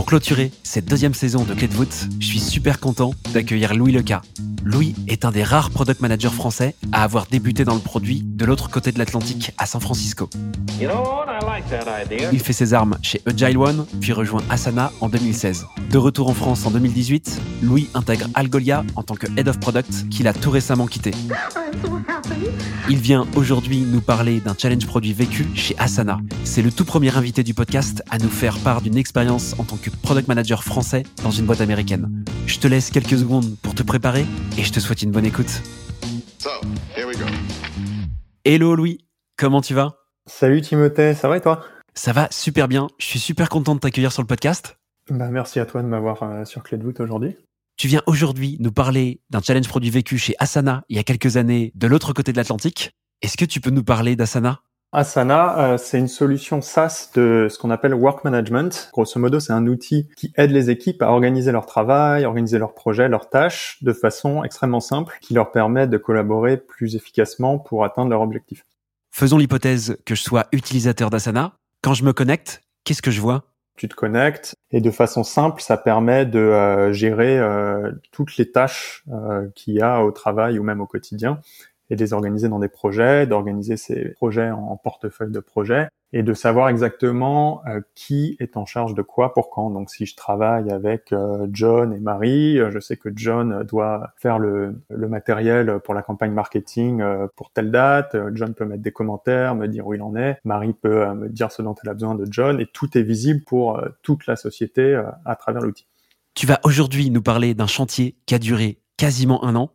Pour clôturer cette deuxième saison de Clé de voûte, je suis super content d'accueillir Louis Leca. Louis est un des rares product managers français à avoir débuté dans le produit de l'autre côté de l'Atlantique, à San Francisco. You know what? I like that idea. Il fait ses armes chez Agile One, puis rejoint Asana en 2016. De retour en France en 2018, Louis intègre Algolia en tant que Head of Product qu'il a tout récemment quitté. Il vient aujourd'hui nous parler d'un challenge produit vécu chez Asana. C'est le tout premier invité du podcast à nous faire part d'une expérience en tant que product manager français dans une boîte américaine. Je te laisse quelques secondes pour te préparer et je te souhaite une bonne écoute. So, here we go. Hello Louis, comment tu vas? Salut Timothée, ça va et toi? Ça va super bien, je suis super content de t'accueillir sur le podcast. bah, Merci à toi de m'avoir euh, sur Clé de voûte aujourd'hui. Tu viens aujourd'hui nous parler d'un challenge produit vécu chez Asana il y a quelques années de l'autre côté de l'Atlantique. Est-ce que tu peux nous parler d'Asana? Asana, euh, c'est une solution SaaS de ce qu'on appelle work management. Grosso modo, c'est un outil qui aide les équipes à organiser leur travail, organiser leurs projets, leurs tâches de façon extrêmement simple, qui leur permet de collaborer plus efficacement pour atteindre leurs objectifs. Faisons l'hypothèse que je sois utilisateur d'Asana. Quand je me connecte, qu'est-ce que je vois? Tu te connectes et de façon simple, ça permet de euh, gérer euh, toutes les tâches euh, qu'il y a au travail ou même au quotidien et de les organiser dans des projets, d'organiser ces projets en portefeuille de projets et de savoir exactement euh, qui est en charge de quoi pour quand. Donc si je travaille avec euh, John et Marie, euh, je sais que John doit faire le, matériel pour la campagne marketing pour telle date, John peut mettre des commentaires, me dire où il en est, Marie peut me dire ce dont elle a besoin de John et tout est visible pour toute la société à travers l'outil. Tu vas aujourd'hui nous parler d'un chantier qui a duré quasiment un an.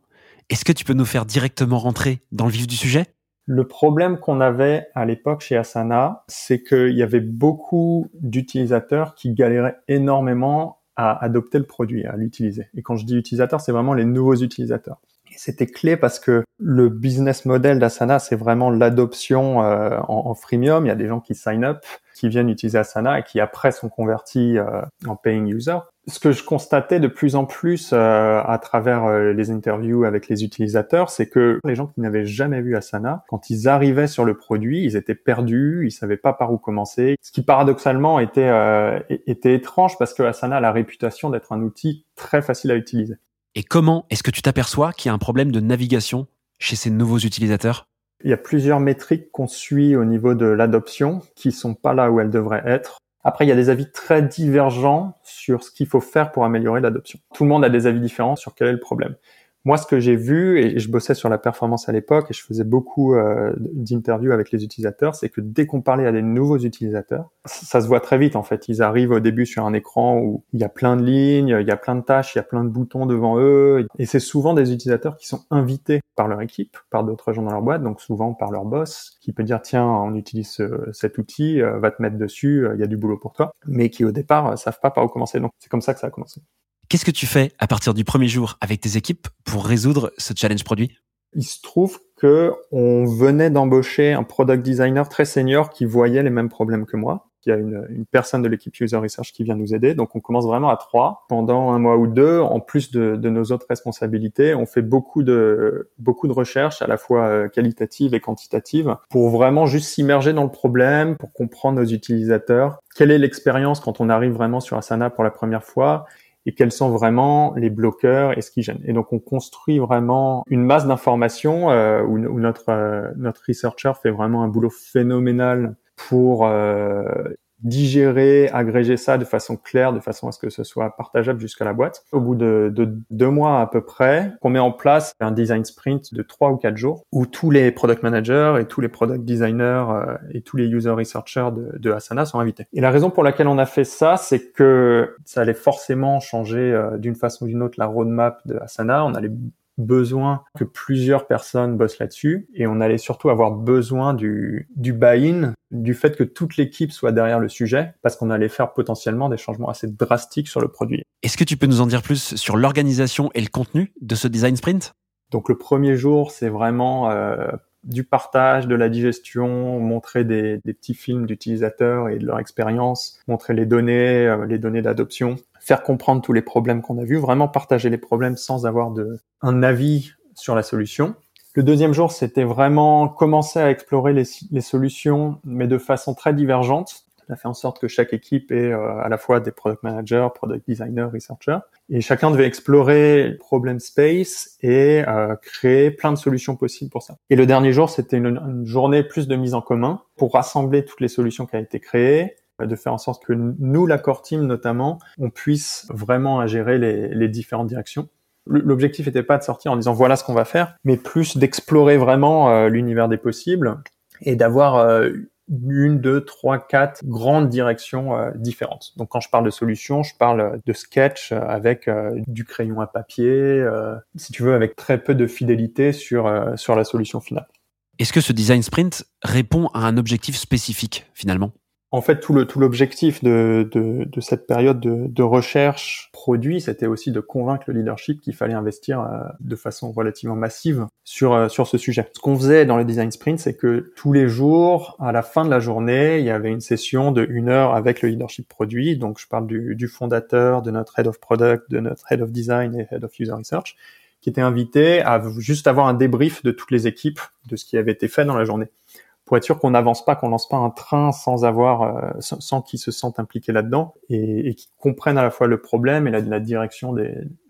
Est-ce que tu peux nous faire directement rentrer dans le vif du sujet? Le problème qu'on avait à l'époque chez Asana, c'est qu'il y avait beaucoup d'utilisateurs qui galéraient énormément à adopter le produit, à l'utiliser. Et quand je dis utilisateurs, c'est vraiment les nouveaux utilisateurs. Et c'était clé parce que le business model d'Asana, c'est vraiment l'adoption euh, en freemium. Il y a des gens qui sign up, qui viennent utiliser Asana et qui après sont convertis euh, en paying user. Ce que je constatais de plus en plus euh, à travers euh, les interviews avec les utilisateurs, c'est que les gens qui n'avaient jamais vu Asana, quand ils arrivaient sur le produit, ils étaient perdus, ils savaient pas par où commencer. Ce qui paradoxalement était était étrange parce que Asana a la réputation d'être un outil très facile à utiliser. Et comment est-ce que tu t'aperçois qu'il y a un problème de navigation chez ces nouveaux utilisateurs? Il y a plusieurs métriques qu'on suit au niveau de l'adoption qui sont pas là où elles devraient être. Après, il y a des avis très divergents sur ce qu'il faut faire pour améliorer l'adoption. Tout le monde a des avis différents sur quel est le problème. Moi, ce que j'ai vu, et je bossais sur la performance à l'époque, et je faisais beaucoup euh, d'interviews avec les utilisateurs, c'est que dès qu'on parlait à des nouveaux utilisateurs, ça, se voit très vite en fait. Ils arrivent au début sur un écran où il y a plein de lignes, il y a plein de tâches, il y a plein de boutons devant eux, et c'est souvent des utilisateurs qui sont invités par leur équipe, par d'autres gens dans leur boîte, donc souvent par leur boss, qui peut dire tiens, on utilise ce- cet outil, euh, va te mettre dessus, euh, il y a du boulot pour toi, mais qui au départ savent pas par où commencer. Donc c'est comme ça que ça a commencé. Qu'est-ce que tu fais à partir du premier jour avec tes équipes pour résoudre ce challenge produit? Il se trouve que on venait d'embaucher un product designer très senior qui voyait les mêmes problèmes que moi. Il y a une, personne de l'équipe user research qui vient nous aider. Donc on commence vraiment à trois pendant un mois ou deux. En plus de, de nos autres responsabilités, on fait beaucoup de beaucoup de recherches à la fois euh, qualitatives et quantitatives pour vraiment juste s'immerger dans le problème, pour comprendre nos utilisateurs. Quelle est l'expérience quand on arrive vraiment sur Asana pour la première fois? Et quels sont vraiment les bloqueurs et ce qui gêne. Et donc on construit vraiment une masse d'informations euh, où, notre euh, notre researcher fait vraiment un boulot phénoménal pour euh, digérer, agréger ça de façon claire, de façon à ce que ce soit partageable jusqu'à la boîte. Au bout de, de deux mois à peu près, on met en place un design sprint de trois ou quatre jours où tous les product managers et tous les product designers euh, et tous les user researchers de, de Asana sont invités. Et la raison pour laquelle on a fait ça, c'est que ça allait forcément changer euh, d'une façon ou d'une autre la roadmap de Asana. On allait besoin que plusieurs personnes bossent là-dessus. Et on allait surtout avoir besoin du, du buy-in, du fait que toute l'équipe soit derrière le sujet parce qu'on allait faire potentiellement des changements assez drastiques sur le produit. Est-ce que tu peux nous en dire plus sur l'organisation et le contenu de ce design sprint? Donc le premier jour, c'est vraiment du partage, de la digestion, montrer des, petits films d'utilisateurs et de leur expérience, montrer les données, euh, les données d'adoption, faire comprendre tous les problèmes qu'on a vus, vraiment partager les problèmes sans avoir de, un avis sur la solution. Le deuxième jour, c'était vraiment commencer à explorer les, les solutions, mais de façon très divergente. On a fait en sorte que chaque équipe ait euh, à la fois des product managers, product designers, researchers, et chacun devait explorer le problem space et euh, créer plein de solutions possibles pour ça. Et le dernier jour, c'était une, une, journée plus de mise en commun pour rassembler toutes les solutions qui ont été créées, de faire en sorte que nous, la core team notamment, on puisse vraiment gérer les, différentes directions. L'objectif n'était pas de sortir en disant voilà ce qu'on va faire, mais plus d'explorer vraiment euh, l'univers des possibles et d'avoir euh, une, deux, trois, quatre grandes directions euh, différentes. Donc quand je parle de solutions, je parle de sketch avec du crayon à papier, si tu veux, avec très peu de fidélité sur, sur la solution finale. Est-ce que ce design sprint répond à un objectif spécifique finalement? En fait, tout le tout l'objectif de, de, de, cette période de, de recherche produit, c'était aussi de convaincre le leadership qu'il fallait investir euh, de façon relativement massive sur euh, sur ce sujet. Ce qu'on faisait dans le design sprint, c'est que tous les jours, à la fin de la journée, il y avait une session de une heure avec le leadership produit. Donc, je parle du, du fondateur, de notre head of product, de notre head of design et head of user research, qui était invité à juste avoir un débrief de toutes les équipes de ce qui avait été fait dans la journée pour être sûr qu'on n'avance pas, qu'on lance pas un train sans avoir, euh, sans, qu'ils se sentent impliqués là-dedans et, qu'ils comprennent à la fois le problème et la, direction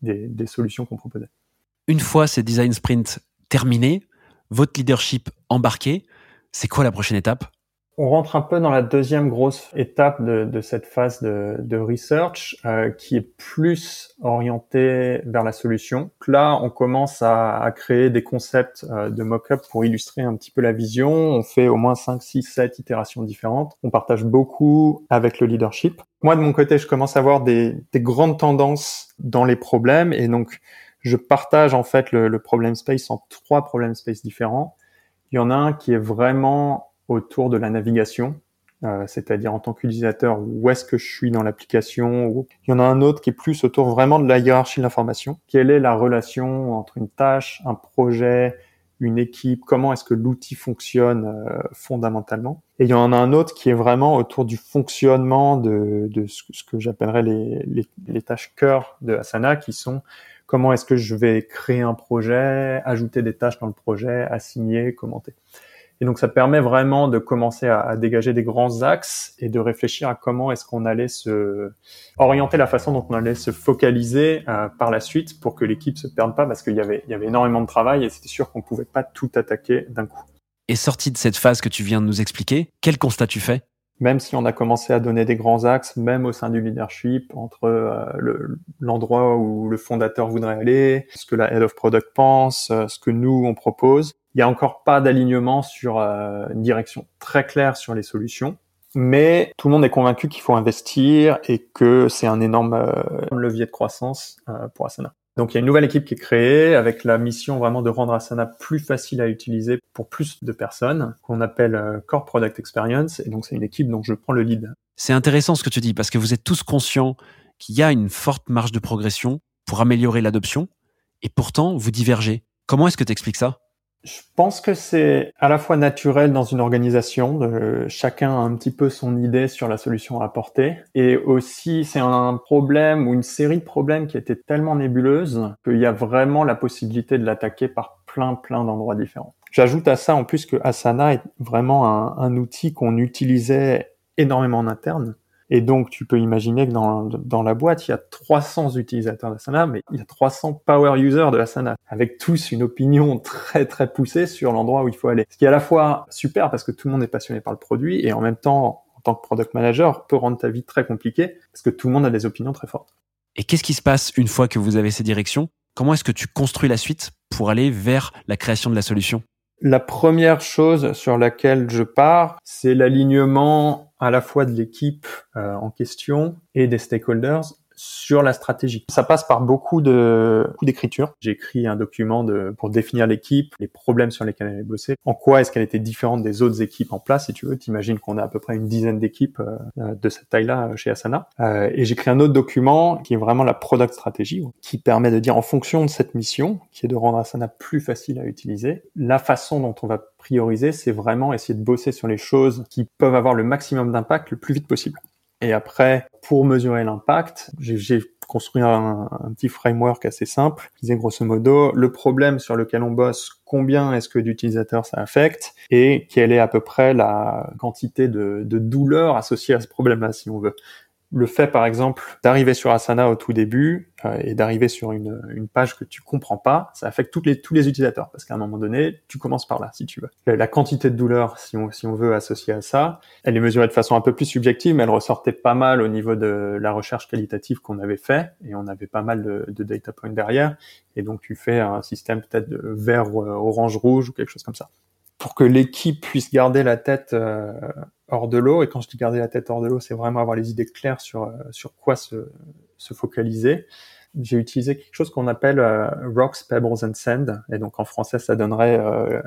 des solutions qu'on proposait. Une fois ces design sprints terminés, votre leadership embarqué, c'est quoi la prochaine étape? On rentre un peu dans la deuxième grosse étape de, de cette phase de, de research euh, qui est plus orientée vers la solution. Là, on commence à, à créer des concepts euh, de mock-up pour illustrer un petit peu la vision. On fait au moins 5, 6, 7 itérations différentes. On partage beaucoup avec le leadership. Moi, de mon côté, je commence à avoir des, des grandes tendances dans les problèmes et donc je partage en fait le, le problem space en trois problem space différents. Il y en a un qui est vraiment autour de la navigation, euh, c'est-à-dire en tant qu'utilisateur, où est-ce que je suis dans l'application. Il y en a un autre qui est plus autour vraiment de la hiérarchie de l'information. Quelle est la relation entre une tâche, un projet, une équipe, comment est-ce que l'outil fonctionne euh, fondamentalement? Et il y en a un autre qui est vraiment autour du fonctionnement de, de ce, que j'appellerais les, les, les, tâches cœur de Asana, qui sont comment est-ce que je vais créer un projet, ajouter des tâches dans le projet, assigner, commenter. Et donc ça permet vraiment de commencer à, à, dégager des grands axes et de réfléchir à comment est-ce qu'on allait se orienter la façon dont on allait se focaliser euh, par la suite pour que l'équipe se perde pas parce qu'il y avait, il y avait énormément de travail et c'était sûr qu'on pouvait pas tout attaquer d'un coup. Et sorti de cette phase que tu viens de nous expliquer, quel constat tu fais? Même si on a commencé à donner des grands axes, même au sein du leadership, entre euh, l'endroit où le fondateur voudrait aller, ce que la head of product pense, euh, ce que nous on propose, il y a encore pas d'alignement sur euh, une direction très claire sur les solutions, mais tout le monde est convaincu qu'il faut investir et que c'est un énorme euh, levier de croissance euh, pour Asana. Donc il y a une nouvelle équipe qui est créée avec la mission vraiment de rendre Asana plus facile à utiliser pour plus de personnes, qu'on appelle Core Product Experience, et donc c'est une équipe dont je prends le lead. C'est intéressant ce que tu dis, parce que vous êtes tous conscients qu'il y a une forte marge de progression pour améliorer l'adoption, et pourtant vous divergez. Comment est-ce que tu expliques ça? Je pense que c'est à la fois naturel dans une organisation, de, chacun a un petit peu son idée sur la solution à apporter, et aussi c'est un problème ou une série de problèmes qui était tellement nébuleuse qu'il y a vraiment la possibilité de l'attaquer par plein plein d'endroits différents. J'ajoute à ça en plus que Asana est vraiment un outil qu'on utilisait énormément en interne et donc, tu peux imaginer que dans, dans la boîte, il y a 300 utilisateurs d'Asana, mais il y a 300 power users de Asana, avec tous une opinion très très poussée sur l'endroit où il faut aller. Ce qui est à la fois super parce que tout le monde est passionné par le produit, et en même temps, en tant que product manager, peut rendre ta vie très compliquée parce que tout le monde a des opinions très fortes. Et qu'est-ce qui se passe une fois que vous avez ces directions? Comment est-ce que tu construis la suite pour aller vers la création de la solution? La première chose sur laquelle je pars, c'est l'alignement à la fois de l'équipe euh, en question et des stakeholders sur la stratégie. Ça passe par beaucoup de d'écriture. J'ai écrit un document de, pour définir l'équipe, les problèmes sur lesquels elle allait bosser, en quoi est-ce qu'elle était différente des autres équipes en place. Si tu veux, t'imagines qu'on a à peu près une dizaine d'équipes euh, de cette taille-là chez Asana. Euh, et j'ai écrit un autre document qui est vraiment la product strategy, qui permet de dire en fonction de cette mission, qui est de rendre Asana plus facile à utiliser, la façon dont on va prioriser, c'est vraiment essayer de bosser sur les choses qui peuvent avoir le maximum d'impact le plus vite possible. Et après, pour mesurer l'impact, j'ai construit un, petit framework assez simple qui disait grosso modo le problème sur lequel on bosse, combien est-ce que d'utilisateurs ça affecte et quelle est à peu près la quantité de, de douleur associée à ce problème-là, si on veut le fait, par exemple, d'arriver sur Asana au tout début euh, et d'arriver sur une, une, page que tu comprends pas, ça affecte toutes les, tous les utilisateurs parce qu'à un moment donné, tu commences par là, si tu veux. La quantité de douleur, si on, si on veut associer à ça, elle est mesurée de façon un peu plus subjective, mais elle ressortait pas mal au niveau de la recherche qualitative qu'on avait fait et on avait pas mal de, de data points derrière. Et donc, tu fais un système peut-être de vert, euh, orange, rouge ou quelque chose comme ça pour que l'équipe puisse garder la tête euh, hors de l'eau. Et quand je dis garder la tête hors de l'eau, c'est vraiment avoir les idées claires sur euh, sur quoi se, se focaliser. J'ai utilisé quelque chose qu'on appelle euh, rocks, pebbles and sand, et donc en français ça donnerait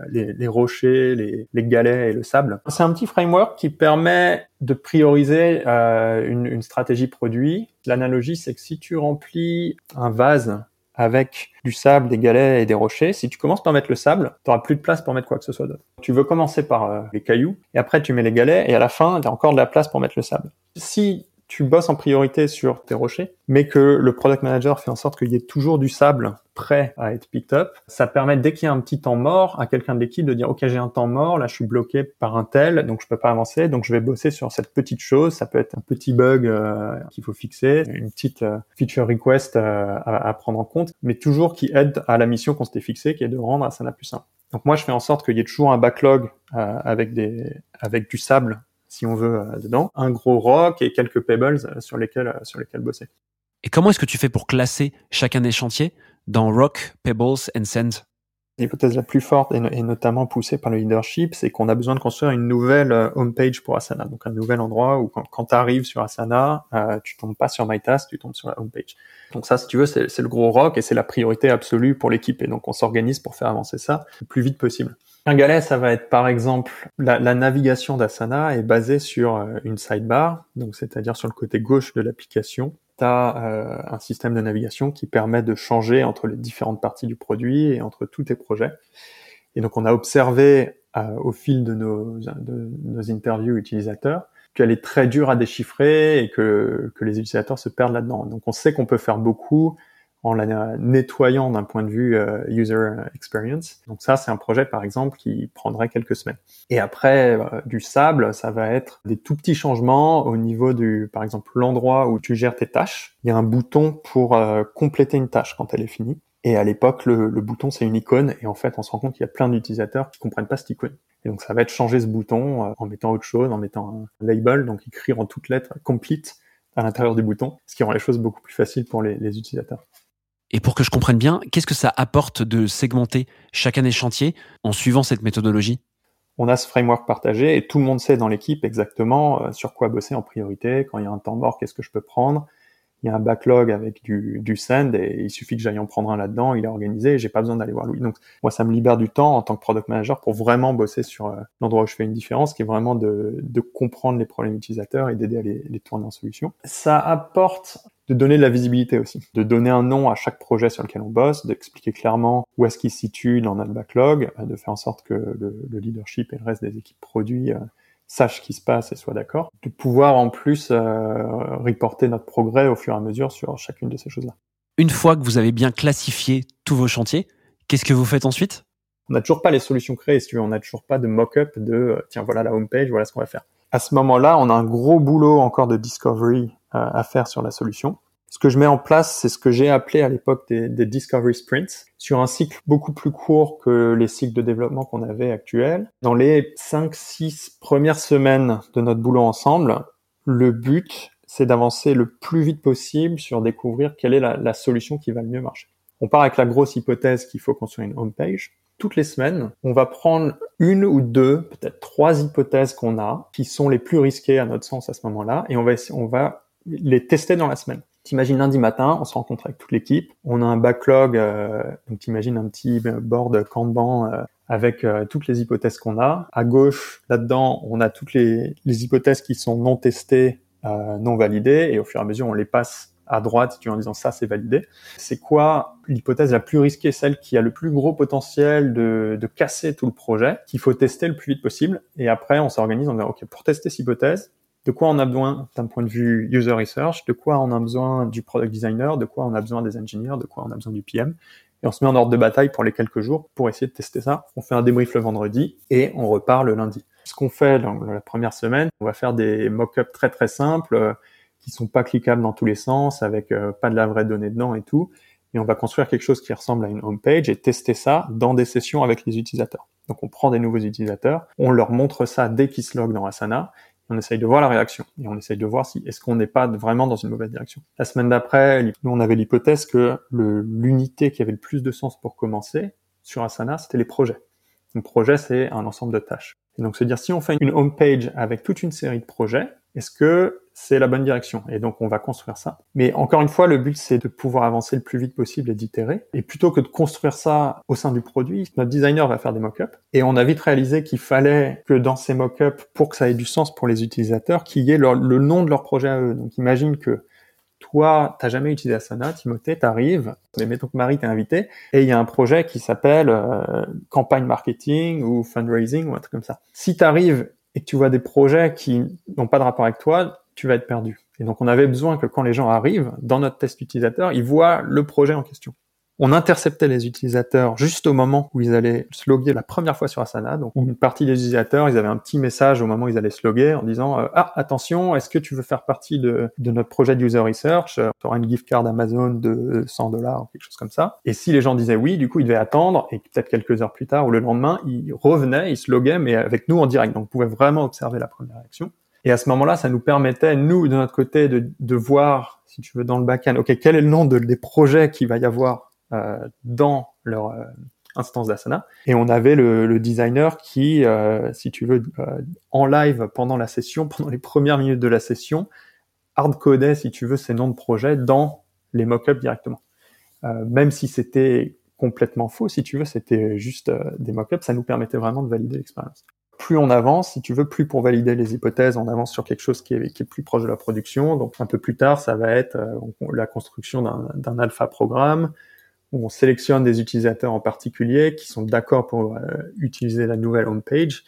les, les, rochers, les, les, galets et le sable. C'est un petit framework qui permet de prioriser une, une stratégie produit. L'analogie, c'est que si tu remplis un vase avec du sable, des galets et des rochers. Si tu commences par mettre le sable, tu n'auras plus de place pour mettre quoi que ce soit d'autre. Tu veux commencer par euh, les cailloux, et après tu mets les galets, et à la fin, tu as encore de la place pour mettre le sable. Si tu bosses en priorité sur tes rochers, mais que le product manager fait en sorte qu'il y ait toujours du sable prêt à être picked up, ça permet dès qu'il y a un petit temps mort à quelqu'un de l'équipe de dire ok j'ai un temps mort, là je suis bloqué par un tel, donc je peux pas avancer, donc je vais bosser sur cette petite chose. Ça peut être un petit bug euh, qu'il faut fixer, une petite euh, feature request euh, à, à, prendre en compte, mais toujours qui aide à la mission qu'on s'était fixée, qui est de rendre Asana plus simple. Donc moi je fais en sorte qu'il y ait toujours un backlog avec des avec du sable si on veut, euh, dedans, un gros rock et quelques pebbles euh, sur lesquels, euh, sur lesquels bosser. Et comment est-ce que tu fais pour classer chacun des chantiers dans Rock, Pebbles and Sand? L'hypothèse la plus forte, et, notamment poussée par le leadership, c'est qu'on a besoin de construire une nouvelle homepage pour Asana, donc un nouvel endroit où quand, tu arrives sur Asana, euh, tu tombes pas sur MyTask, tu tombes sur la homepage. Donc ça, si tu veux, c'est le gros rock et c'est la priorité absolue pour l'équipe. Et donc on s'organise pour faire avancer ça le plus vite possible. Un galet, ça va être par exemple la, navigation d'Asana est basée sur euh, une sidebar, donc c'est-à-dire sur le côté gauche de l'application. Tu as euh, un système de navigation qui permet de changer entre les différentes parties du produit et entre tous tes projets. Et donc on a observé euh, au fil de nos, de nos interviews utilisateurs qu'elle est très dure à déchiffrer et que, que les utilisateurs se perdent là-dedans. Donc on sait qu'on peut faire beaucoup en la nettoyant d'un point de vue euh, user experience. Donc ça, c'est un projet, par exemple, qui prendrait quelques semaines. Et après, euh, du sable, ça va être des tout petits changements au niveau du, par exemple, l'endroit où tu gères tes tâches. Il y a un bouton pour euh, compléter une tâche quand elle est finie. Et à l'époque, le, bouton, c'est une icône. Et en fait, on se rend compte qu'il y a plein d'utilisateurs qui comprennent pas cette icône. Et donc, ça va être changer ce bouton en mettant autre chose, en mettant un label, donc écrire en toutes lettres complete à l'intérieur du bouton, ce qui rend les choses beaucoup plus faciles pour les utilisateurs. Et pour que je comprenne bien, qu'est-ce que ça apporte de segmenter chacun des chantiers en suivant cette méthodologie? On a ce framework partagé et tout le monde sait dans l'équipe exactement euh, sur quoi bosser en priorité. Quand il y a un temps mort, qu'est-ce que je peux prendre? Il y a un backlog avec du, du send et il suffit que j'aille en prendre un là-dedans. Il est organisé et j'ai pas besoin d'aller voir Louis. Donc moi, ça me libère du temps en tant que product manager pour vraiment bosser sur euh, l'endroit où je fais une différence, qui est vraiment de, de comprendre les problèmes utilisateurs et d'aider à les, les tourner en solution. Ça apporte de donner de la visibilité aussi, de donner un nom à chaque projet sur lequel on bosse, d'expliquer clairement où est-ce qu'il se situe dans notre backlog, euh, de faire en sorte que le, leadership et le reste des équipes produits euh, sachent ce qui se passe et soient d'accord, de pouvoir en plus euh, reporter notre progrès au fur et à mesure sur chacune de ces choses-là. Une fois que vous avez bien classifié tous vos chantiers, qu'est-ce que vous faites ensuite? On n'a toujours pas les solutions créées, si tu veux, on n'a toujours pas de mock-up de tiens voilà la homepage, voilà ce qu'on va faire. À ce moment-là, on a un gros boulot encore de discovery à faire sur la solution. Ce que je mets en place, c'est ce que j'ai appelé à l'époque des, des, discovery sprints, sur un cycle beaucoup plus court que les cycles de développement qu'on avait actuels. Dans les 5-6 premières semaines de notre boulot ensemble, le but, c'est d'avancer le plus vite possible sur découvrir quelle est la, la, solution qui va le mieux marcher. On part avec la grosse hypothèse qu'il faut construire une home page. Toutes les semaines, on va prendre une ou deux, peut-être trois hypothèses qu'on a, qui sont les plus risquées à notre sens à ce moment-là, et on va, on va les tester dans la semaine. T'imagines lundi matin, on se rencontre avec toute l'équipe, on a un backlog, euh, donc t'imagines un petit board Kanban euh, avec euh, toutes les hypothèses qu'on a. À gauche, là-dedans, on a toutes les, les, hypothèses qui sont non testées, euh, non validées, et au fur et à mesure, on les passe à droite, tu en disant ça, c'est validé. C'est quoi l'hypothèse la plus risquée, celle qui a le plus gros potentiel de, de casser tout le projet, qu'il faut tester le plus vite possible. Et après, on s'organise, on dit, OK, pour tester cette hypothèse, de quoi on a besoin d'un point de vue user research, de quoi on a besoin du product designer, de quoi on a besoin des engineers, de quoi on a besoin du PM. Et on se met en ordre de bataille pour les quelques jours pour essayer de tester ça. On fait un débrief le vendredi et on repart le lundi. Ce qu'on fait dans la première semaine, on va faire des mock-ups très très simples euh, qui sont pas cliquables dans tous les sens, avec euh, pas de la vraie donnée dedans et tout. Et on va construire quelque chose qui ressemble à une home page et tester ça dans des sessions avec les utilisateurs. Donc on prend des nouveaux utilisateurs, on leur montre ça dès qu'ils se loguent dans Asana on essaye de voir la réaction et on essaye de voir si est-ce qu'on n'est pas vraiment dans une mauvaise direction. La semaine d'après, nous on avait l'hypothèse que l'unité qui avait le plus de sens pour commencer sur Asana, c'était les projets. Un projet, c'est un ensemble de tâches. Et donc se dire si on fait une home page avec toute une série de projets, est-ce que c'est la bonne direction Et donc on va construire ça. Mais encore une fois, le but c'est de pouvoir avancer le plus vite possible et d'itérer. Et plutôt que de construire ça au sein du produit, notre designer va faire des mock-ups. Et on a vite réalisé qu'il fallait que dans ces mock-ups, pour que ça ait du sens pour les utilisateurs, qu'il y ait le nom de leur projet à eux. Donc imagine que toi, t'as jamais utilisé Asana, Timothée, t'arrives, mais mettons que Marie t'est invité, et il y a un projet qui s'appelle euh, campagne marketing ou fundraising ou un truc comme ça. Si t'arrives et que tu vois des projets qui n'ont pas de rapport avec toi, tu vas être perdu. Et donc, on avait besoin que quand les gens arrivent, dans notre test utilisateur, ils voient le projet en question on interceptait les utilisateurs juste au moment où ils allaient se loguer la première fois sur Asana. Donc une partie des utilisateurs, ils avaient un petit message au moment où ils allaient se loguer en disant euh, ah attention, est-ce que tu veux faire partie de, notre projet de user research? Tu auras une gift card Amazon de 100 dollars ou quelque chose comme ça. Et si les gens disaient oui, du coup ils devaient attendre et peut-être quelques heures plus tard ou le lendemain, ils revenaient, ils se loguaient mais avec nous en direct. Donc on pouvait vraiment observer la première action. Et à ce moment-là, ça nous permettait, nous, de notre côté, de, de voir, si tu veux, dans le back-end, OK, quel est le nom de, des projets qu'il va y avoir euh, dans leur euh, instance d'Asana. Et on avait le, le designer qui, euh, si tu veux, en live pendant la session, pendant les premières minutes de la session, hardcodait, si tu veux, ces noms de projets dans les mock-ups directement. même si c'était complètement faux, si tu veux, c'était juste des mock-ups, ça nous permettait vraiment de valider l'expérience. Plus on avance, si tu veux, plus pour valider les hypothèses, on avance sur quelque chose qui est, qui est plus proche de la production. Donc un peu plus tard, ça va être la construction d'un alpha programme, où on sélectionne des utilisateurs en particulier qui sont d'accord pour euh, utiliser la nouvelle homepage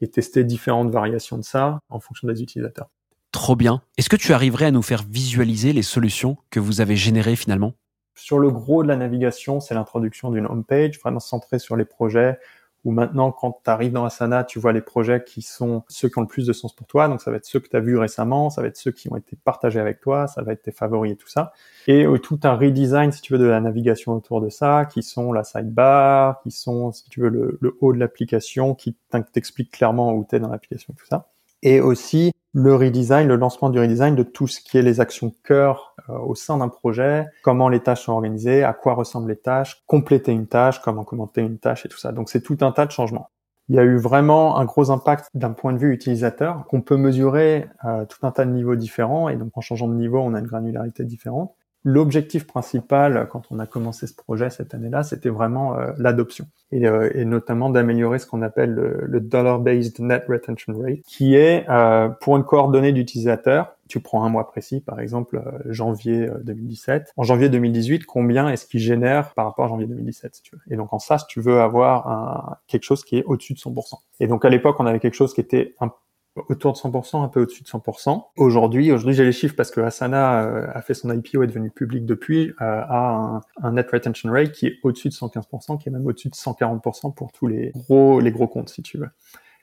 et tester différentes variations de ça en fonction des utilisateurs. Trop bien. Est-ce que tu arriverais à nous faire visualiser les solutions que vous avez générées finalement? Sur le gros de la navigation, c'est l'introduction d'une homepage vraiment centrée sur les projets, où maintenant, quand tu arrives dans Asana, tu vois les projets qui sont ceux qui ont le plus de sens pour toi. Donc, ça va être ceux que tu as vus récemment, ça va être ceux qui ont été partagés avec toi, ça va être tes favoris et tout ça. Et euh, tout un redesign, si tu veux, de la navigation autour de ça, qui sont la sidebar, qui sont, si tu veux, le, haut de l'application, qui t'explique clairement où tu es dans l'application et tout ça et aussi le redesign, le lancement du redesign de tout ce qui est les actions cœur euh, au sein d'un projet, comment les tâches sont organisées, à quoi ressemblent les tâches, compléter une tâche, comment commenter une tâche et tout ça. Donc c'est tout un tas de changements. Il y a eu vraiment un gros impact d'un point de vue utilisateur qu'on peut mesurer à euh, tout un tas de niveaux différents et donc en changeant de niveau, on a une granularité différente. L'objectif principal, quand on a commencé ce projet cette année-là, c'était vraiment euh, l'adoption et, euh, et, notamment d'améliorer ce qu'on appelle le, dollar-based net retention rate, qui est euh, pour une coordonnée d'utilisateur. Tu prends un mois précis, par exemple janvier 2017. En janvier 2018, combien est-ce qu'il génère par rapport à janvier 2017, si tu veux? Et donc en ça, si tu veux avoir un, quelque chose qui est au-dessus de 100%. Et donc à l'époque, on avait quelque chose qui était un autour de 100%, un peu au-dessus de 100%. Aujourd'hui, aujourd'hui j'ai les chiffres parce que Asana euh, a fait son IPO, est devenu public depuis, euh, a un, net retention rate qui est au-dessus de 115%, qui est même au-dessus de 140% pour tous les gros, les gros comptes, si tu veux.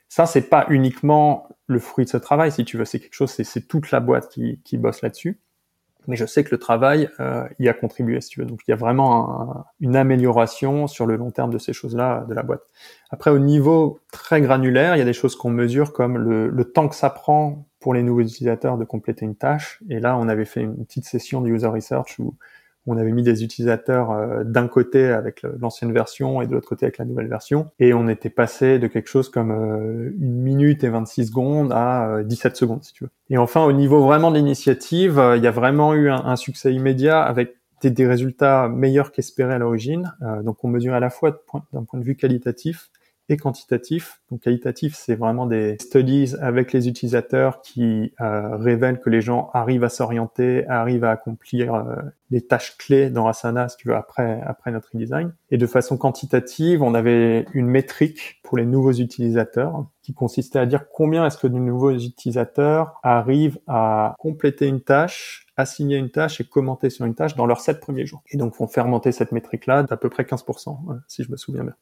Ça, c'est pas uniquement le fruit de ce travail, si tu veux, c'est quelque chose, c'est toute la boîte qui, qui bosse là-dessus mais je sais que le travail euh, y a contribué, si tu veux. Donc il y a vraiment une amélioration sur le long terme de ces choses-là de la boîte. Après, au niveau très granulaire, il y a des choses qu'on mesure comme le, temps que ça prend pour les nouveaux utilisateurs de compléter une tâche. Et là, on avait fait une petite session de user research où On avait mis des utilisateurs euh, d'un côté avec l'ancienne version et de l'autre côté avec la nouvelle version. Et on était passé de quelque chose comme euh, une minute et 26 secondes à 17 secondes, si tu veux. Et enfin, au niveau vraiment de l'initiative, il y a vraiment eu un, succès immédiat avec des, des résultats meilleurs qu'espérés à l'origine. donc on mesure à la fois d'un point de vue qualitatif et quantitatif. Donc qualitatif, c'est vraiment des studies avec les utilisateurs qui euh, révèlent que les gens arrivent à s'orienter, arrivent à accomplir euh, les tâches clés dans Asana, si tu veux, après après notre redesign. Et de façon quantitative, on avait une métrique pour les nouveaux utilisateurs qui consistait à dire combien est-ce que de nouveaux utilisateurs arrivent à compléter une tâche assigner une tâche et commenter sur une tâche dans leurs sept premiers jours. Et donc, font faire monter cette métrique-là d'à peu près 15%, si je me souviens bien.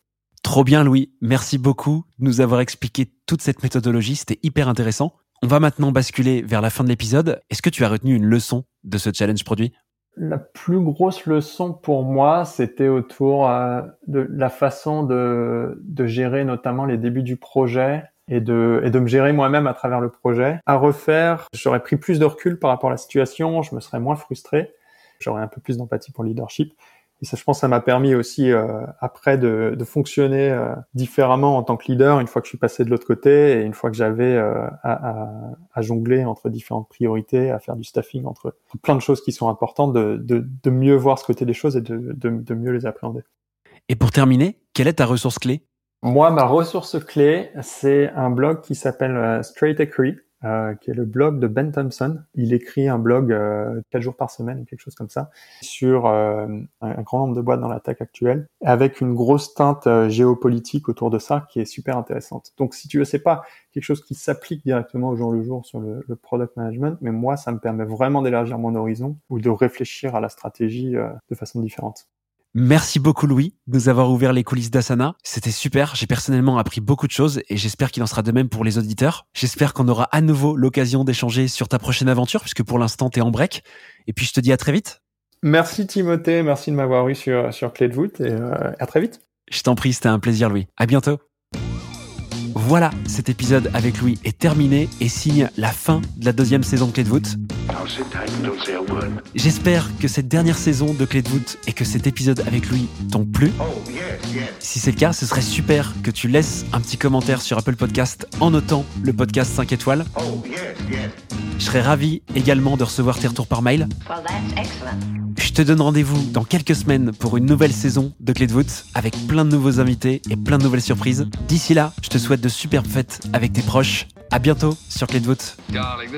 Trop bien, Louis. Merci beaucoup de nous avoir expliqué toute cette méthodologie. C'était hyper intéressant. On va maintenant basculer vers la fin de l'épisode. Est-ce que tu as retenu une leçon de ce challenge produit? La plus grosse leçon pour moi, c'était autour euh, de la façon de, gérer notamment les débuts du projet et de, et de me gérer moi-même à travers le projet. À refaire, j'aurais pris plus de recul par rapport à la situation, je me serais moins frustré, j'aurais un peu plus d'empathie pour le leadership. Et ça, je pense, ça m'a permis aussi euh, après de, de fonctionner euh, différemment en tant que leader une fois que je suis passé de l'autre côté et une fois que j'avais euh, à, à, à, jongler entre différentes priorités, à faire du staffing entre plein de choses qui sont importantes, de, de, de mieux voir ce côté des choses et de, de, mieux les appréhender. Et pour terminer, quelle est ta ressource clé? Moi, ma ressource clé, c'est un blog qui s'appelle Straight Equity euh, qui est le blog de Ben Thompson. Il écrit un blog euh, quatre jours par semaine, quelque chose comme ça, sur euh, un, grand nombre de boîtes dans la tech actuelle, avec une grosse teinte euh, géopolitique autour de ça qui est super intéressante. Donc, si tu veux, c'est pas quelque chose qui s'applique directement au jour le jour sur le, product management, mais moi, ça me permet vraiment d'élargir mon horizon ou de réfléchir à la stratégie de façon différente. Merci beaucoup Louis de nous avoir ouvert les coulisses d'Asana. C'était super, j'ai personnellement appris beaucoup de choses et j'espère qu'il en sera de même pour les auditeurs. J'espère qu'on aura à nouveau l'occasion d'échanger sur ta prochaine aventure puisque pour l'instant tu es en break. Et puis je te dis à très vite. Merci Timothée, merci de m'avoir eu sur, sur Clé de voûte et euh, à très vite. Je t'en prie, c'était un plaisir Louis. À bientôt. Voilà, cet épisode avec Louis est terminé et signe la fin de la deuxième saison de Clé de voûte. J'espère que cette dernière saison de Clé de voûte et que cet épisode avec Louis t'ont plu. Oh, si c'est le cas, ce serait super que tu laisses un petit commentaire sur Apple Podcast en notant le podcast 5 étoiles. Je serais ravi également de recevoir tes retours par mail. Je te donne rendez-vous dans quelques semaines pour une nouvelle saison de Clé de voûte avec plein de nouveaux invités et plein de nouvelles surprises. D'ici là, je te souhaite de superbes fêtes avec tes proches. À bientôt sur Clé de voûte. Darling,